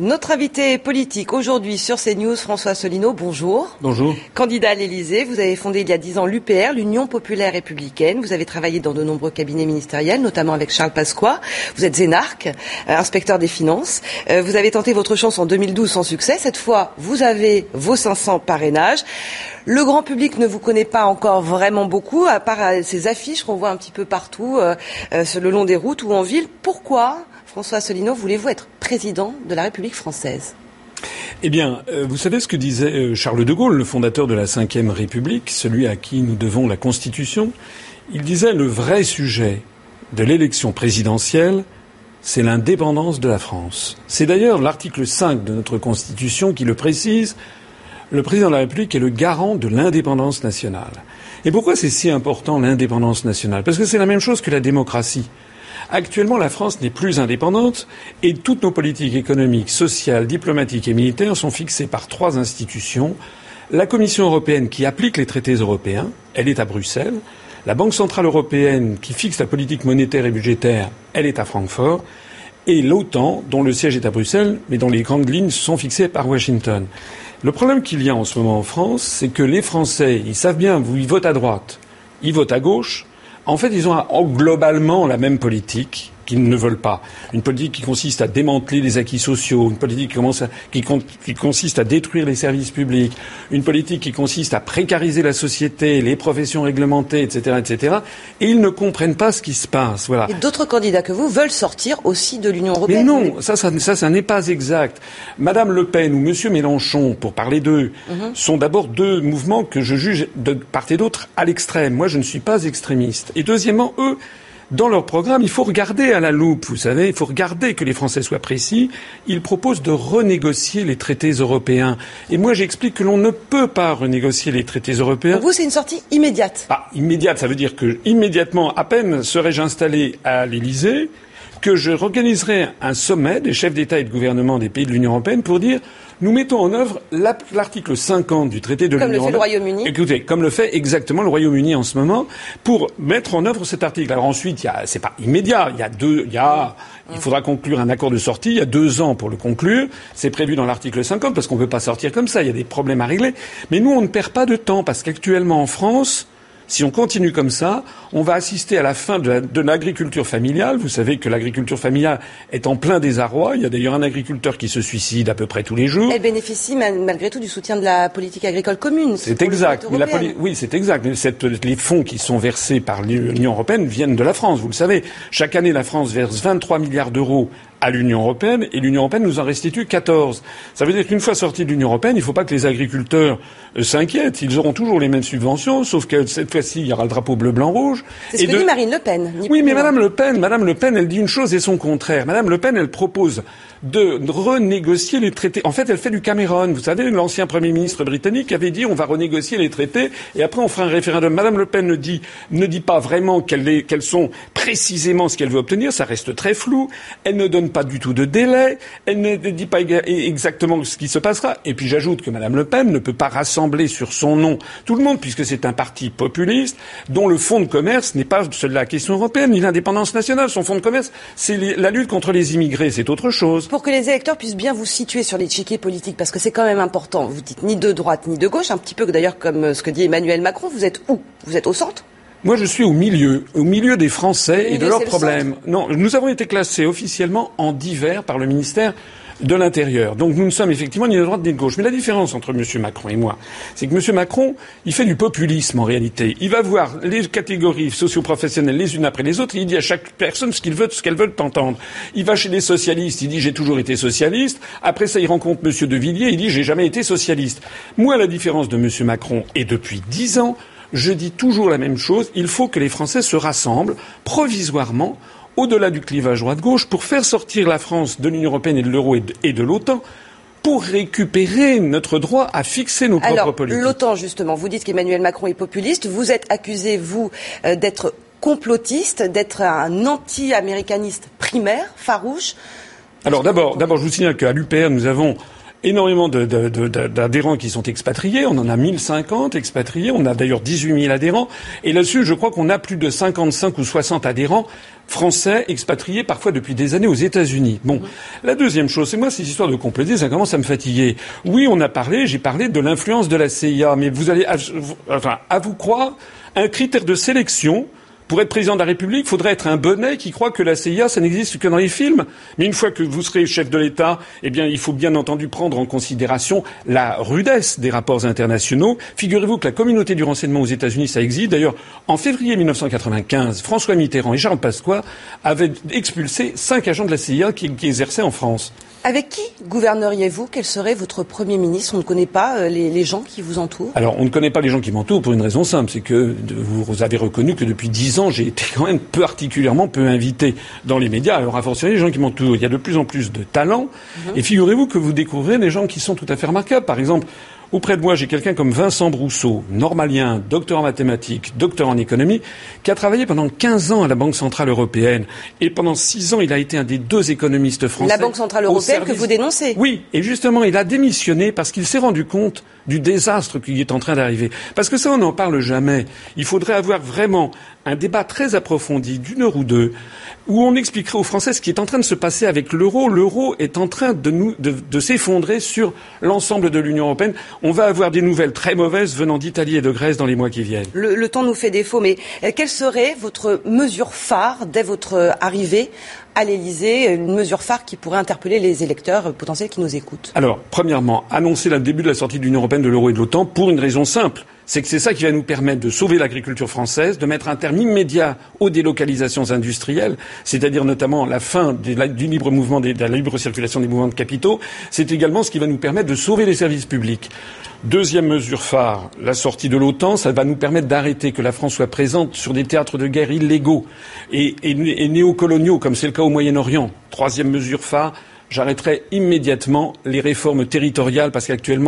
Notre invité politique aujourd'hui sur CNews, François Solino, bonjour. Bonjour. Candidat à l'Élysée, vous avez fondé il y a dix ans l'UPR, l'Union populaire républicaine. Vous avez travaillé dans de nombreux cabinets ministériels, notamment avec Charles Pasqua. Vous êtes zénarque, euh, inspecteur des finances. Euh, vous avez tenté votre chance en 2012 sans succès. Cette fois, vous avez vos 500 parrainages. Le grand public ne vous connaît pas encore vraiment beaucoup, à part euh, ces affiches qu'on voit un petit peu partout, le long des routes ou en ville. Pourquoi François Asselineau, voulez-vous être président de la République française? Eh bien, euh, vous savez ce que disait euh, Charles de Gaulle, le fondateur de la Ve République, celui à qui nous devons la Constitution. Il disait le vrai sujet de l'élection présidentielle, c'est l'indépendance de la France. C'est d'ailleurs l'article 5 de notre Constitution qui le précise. Le président de la République est le garant de l'indépendance nationale. Et pourquoi c'est si important l'indépendance nationale? Parce que c'est la même chose que la démocratie. Actuellement, la France n'est plus indépendante et toutes nos politiques économiques, sociales, diplomatiques et militaires sont fixées par trois institutions. La Commission européenne qui applique les traités européens, elle est à Bruxelles. La Banque centrale européenne qui fixe la politique monétaire et budgétaire, elle est à Francfort. Et l'OTAN, dont le siège est à Bruxelles, mais dont les grandes lignes sont fixées par Washington. Le problème qu'il y a en ce moment en France, c'est que les Français, ils savent bien, ils votent à droite, ils votent à gauche, en fait, ils ont globalement la même politique qu'ils ne veulent pas. Une politique qui consiste à démanteler les acquis sociaux, une politique qui, consiste à détruire les services publics, une politique qui consiste à précariser la société, les professions réglementées, etc., etc. Et ils ne comprennent pas ce qui se passe. Voilà. Et d'autres candidats que vous veulent sortir aussi de l'Union européenne. Mais non, ça, ça, ça, n'est pas exact. Madame Le Pen ou Monsieur Mélenchon, pour parler d'eux, mhm. sont d'abord deux mouvements que je juge de part et d'autre à l'extrême. Moi, je ne suis pas extrémiste. Et deuxièmement, eux dans leur programme, il faut regarder à la loupe, vous savez, il faut regarder que les Français soient précis. Ils proposent de renégocier les traités européens. Et moi, j'explique que l'on ne peut pas renégocier les traités européens. Pour vous, c'est une sortie immédiate ah, Immédiate, ça veut dire que, immédiatement, à peine serais-je installé à l'Élysée, que je organiserai un sommet des chefs d'État et de gouvernement des pays de l'Union européenne pour dire nous mettons en œuvre l'article 50 du traité de l'Union européenne. Comme le fait le Royaume-Uni. Écoutez, comme le fait exactement le Royaume-Uni en ce moment, pour mettre en œuvre cet article. Alors ensuite, c'est pas immédiat. Il y a deux, il y a, il faudra conclure un accord de sortie. Il y a deux ans pour le conclure. C'est prévu dans l'article 50 parce qu'on ne peut pas sortir comme ça. Il y a des problèmes à régler. Mais nous, on ne perd pas de temps parce qu'actuellement en France, si on continue comme ça, on va assister à la fin de l'agriculture familiale. Vous savez que l'agriculture familiale est en plein désarroi. Il y a d'ailleurs un agriculteur qui se suicide à peu près tous les jours. Elle bénéficie malgré tout du soutien de la politique agricole commune. C'est exact. oui, c'est exact. Mais les fonds qui sont versés par l'Union européenne viennent de la France. Vous le savez. Chaque année, la France verse 23 milliards d'euros à l'Union européenne et l'Union européenne nous en restitue 14. Ça veut dire qu'une fois sortis de l'Union européenne, il ne faut pas que les agriculteurs euh, s'inquiètent. Ils auront toujours les mêmes subventions, sauf que cette fois-ci, il y aura le drapeau bleu, blanc, rouge. C'est ce que dit Marine Le Pen. Oui, mais Madame Le Pen, Madame Le Pen, elle dit une chose et son contraire. Madame Le Pen, elle propose de renégocier les traités. En fait, elle fait du Cameron. Vous savez, l'ancien Premier ministre britannique avait dit on va renégocier les traités et après on fera un référendum. Madame Le Pen ne dit, ne dit pas vraiment quelles sont précisément ce qu'elle veut obtenir. Ça reste très flou. Elle ne donne pas du tout de délai. Elle ne dit pas exactement ce qui se passera. Et puis j'ajoute que Madame Le Pen ne peut pas rassembler sur son nom tout le monde puisque c'est un parti populiste dont le fonds de commerce n'est pas la question européenne ni l'indépendance nationale. Son fonds de commerce, c'est la lutte contre les immigrés, c'est autre chose. Pour que les électeurs puissent bien vous situer sur l'échiquier politique, parce que c'est quand même important. Vous dites ni de droite ni de gauche, un petit peu d'ailleurs comme euh, ce que dit Emmanuel Macron. Vous êtes où? Vous êtes au centre? Moi, je suis au milieu, au milieu des Français et de leurs problèmes. Non, nous avons été classés officiellement en divers par le ministère de l'intérieur. Donc nous ne sommes effectivement ni de droite ni de gauche. Mais la différence entre M. Macron et moi, c'est que M. Macron, il fait du populisme en réalité. Il va voir les catégories socioprofessionnelles les unes après les autres, et il dit à chaque personne ce qu'il veut, ce qu'elle veut entendre. Il va chez les socialistes, il dit j'ai toujours été socialiste. Après ça, il rencontre M. De Villiers, il dit j'ai jamais été socialiste. Moi, la différence de M. Macron, et depuis dix ans, je dis toujours la même chose, il faut que les Français se rassemblent provisoirement au-delà du clivage droite-gauche pour faire sortir la France de l'Union européenne et de l'euro et de, l'OTAN pour récupérer notre droit à fixer nos propres politiques. L'OTAN, justement, vous dites qu'Emmanuel Macron est populiste. Vous êtes accusé, vous, euh, d'être complotiste, d'être un anti-américaniste primaire, farouche. Alors d'abord, d'abord, je vous signale qu'à l'UPR, nous avons énormément d'adhérents qui sont expatriés. On en a 1050 expatriés. On a d'ailleurs 18 000 adhérents. Et là-dessus, je crois qu'on a plus de 55 ou 60 adhérents français expatriés parfois depuis des années aux États-Unis. Bon, la deuxième chose, c'est moi ces histoires de compléter, ça commence à me fatiguer. Oui, on a parlé, j'ai parlé de l'influence de la CIA, mais vous allez, enfin, à vous croire, un critère de sélection pour être président de la République, il faudrait être un bonnet qui croit que la CIA, ça n'existe que dans les films. Mais une fois que vous serez chef de l'État, eh bien, il faut bien entendu prendre en considération la rudesse des rapports internationaux. Figurez-vous que la communauté du renseignement aux États-Unis, ça existe. D'ailleurs, en février 1995, François Mitterrand et Charles Pasqua avaient expulsé cinq agents de la CIA qui exerçaient en France. Avec qui gouverneriez-vous? Quel serait votre Premier ministre? On ne connaît pas euh, les, gens qui vous entourent? Alors, on ne connaît pas les gens qui m'entourent pour une raison simple, c'est que vous avez reconnu que depuis dix ans, j'ai été quand même particulièrement peu invité dans les médias. Alors, à fortiori, les gens qui m'entourent, il y a de plus en plus de talents. Mhm. Et figurez-vous que vous découvrez des gens qui sont tout à fait remarquables. Par exemple, Auprès de moi, j'ai quelqu'un comme Vincent Brousseau, normalien, docteur en mathématiques, docteur en économie, qui a travaillé pendant 15 ans à la Banque Centrale Européenne. Et pendant 6 ans, il a été un des deux économistes français. La Banque Centrale Européenne que vous dénoncez Oui, et justement, il a démissionné parce qu'il s'est rendu compte du désastre qui est en train d'arriver. Parce que ça, on n'en parle jamais. Il faudrait avoir vraiment un débat très approfondi d'une heure ou deux où on expliquerait aux Français ce qui est en train de se passer avec l'euro. L'euro est en train de, nous, de, s'effondrer sur l'ensemble de l'Union européenne. On va avoir des nouvelles très mauvaises venant d'Italie et de Grèce dans les mois qui viennent. Le, temps nous fait défaut, mais euh, quelle serait votre mesure phare dès votre euh, arrivée à l'Elysée, une mesure phare qui pourrait interpeller les électeurs potentiels qui nous écoutent Alors, premièrement, annoncer le début de la sortie de l'Union européenne, de l'euro et de l'OTAN pour une raison simple c'est que c'est ça qui va nous permettre de sauver l'agriculture française, de mettre un terme immédiat aux délocalisations industrielles, c'est-à-dire notamment la fin du libre mouvement, de la libre circulation des mouvements de capitaux. C'est également ce qui va nous permettre de sauver les services publics. Deuxième mesure phare, la sortie de l'OTAN, ça va nous permettre d'arrêter que la France soit présente sur des théâtres de guerre illégaux et, et néocoloniaux, comme c'est le cas au Moyen-Orient. Troisième mesure phare, j'arrêterai immédiatement les réformes territoriales parce qu'actuellement,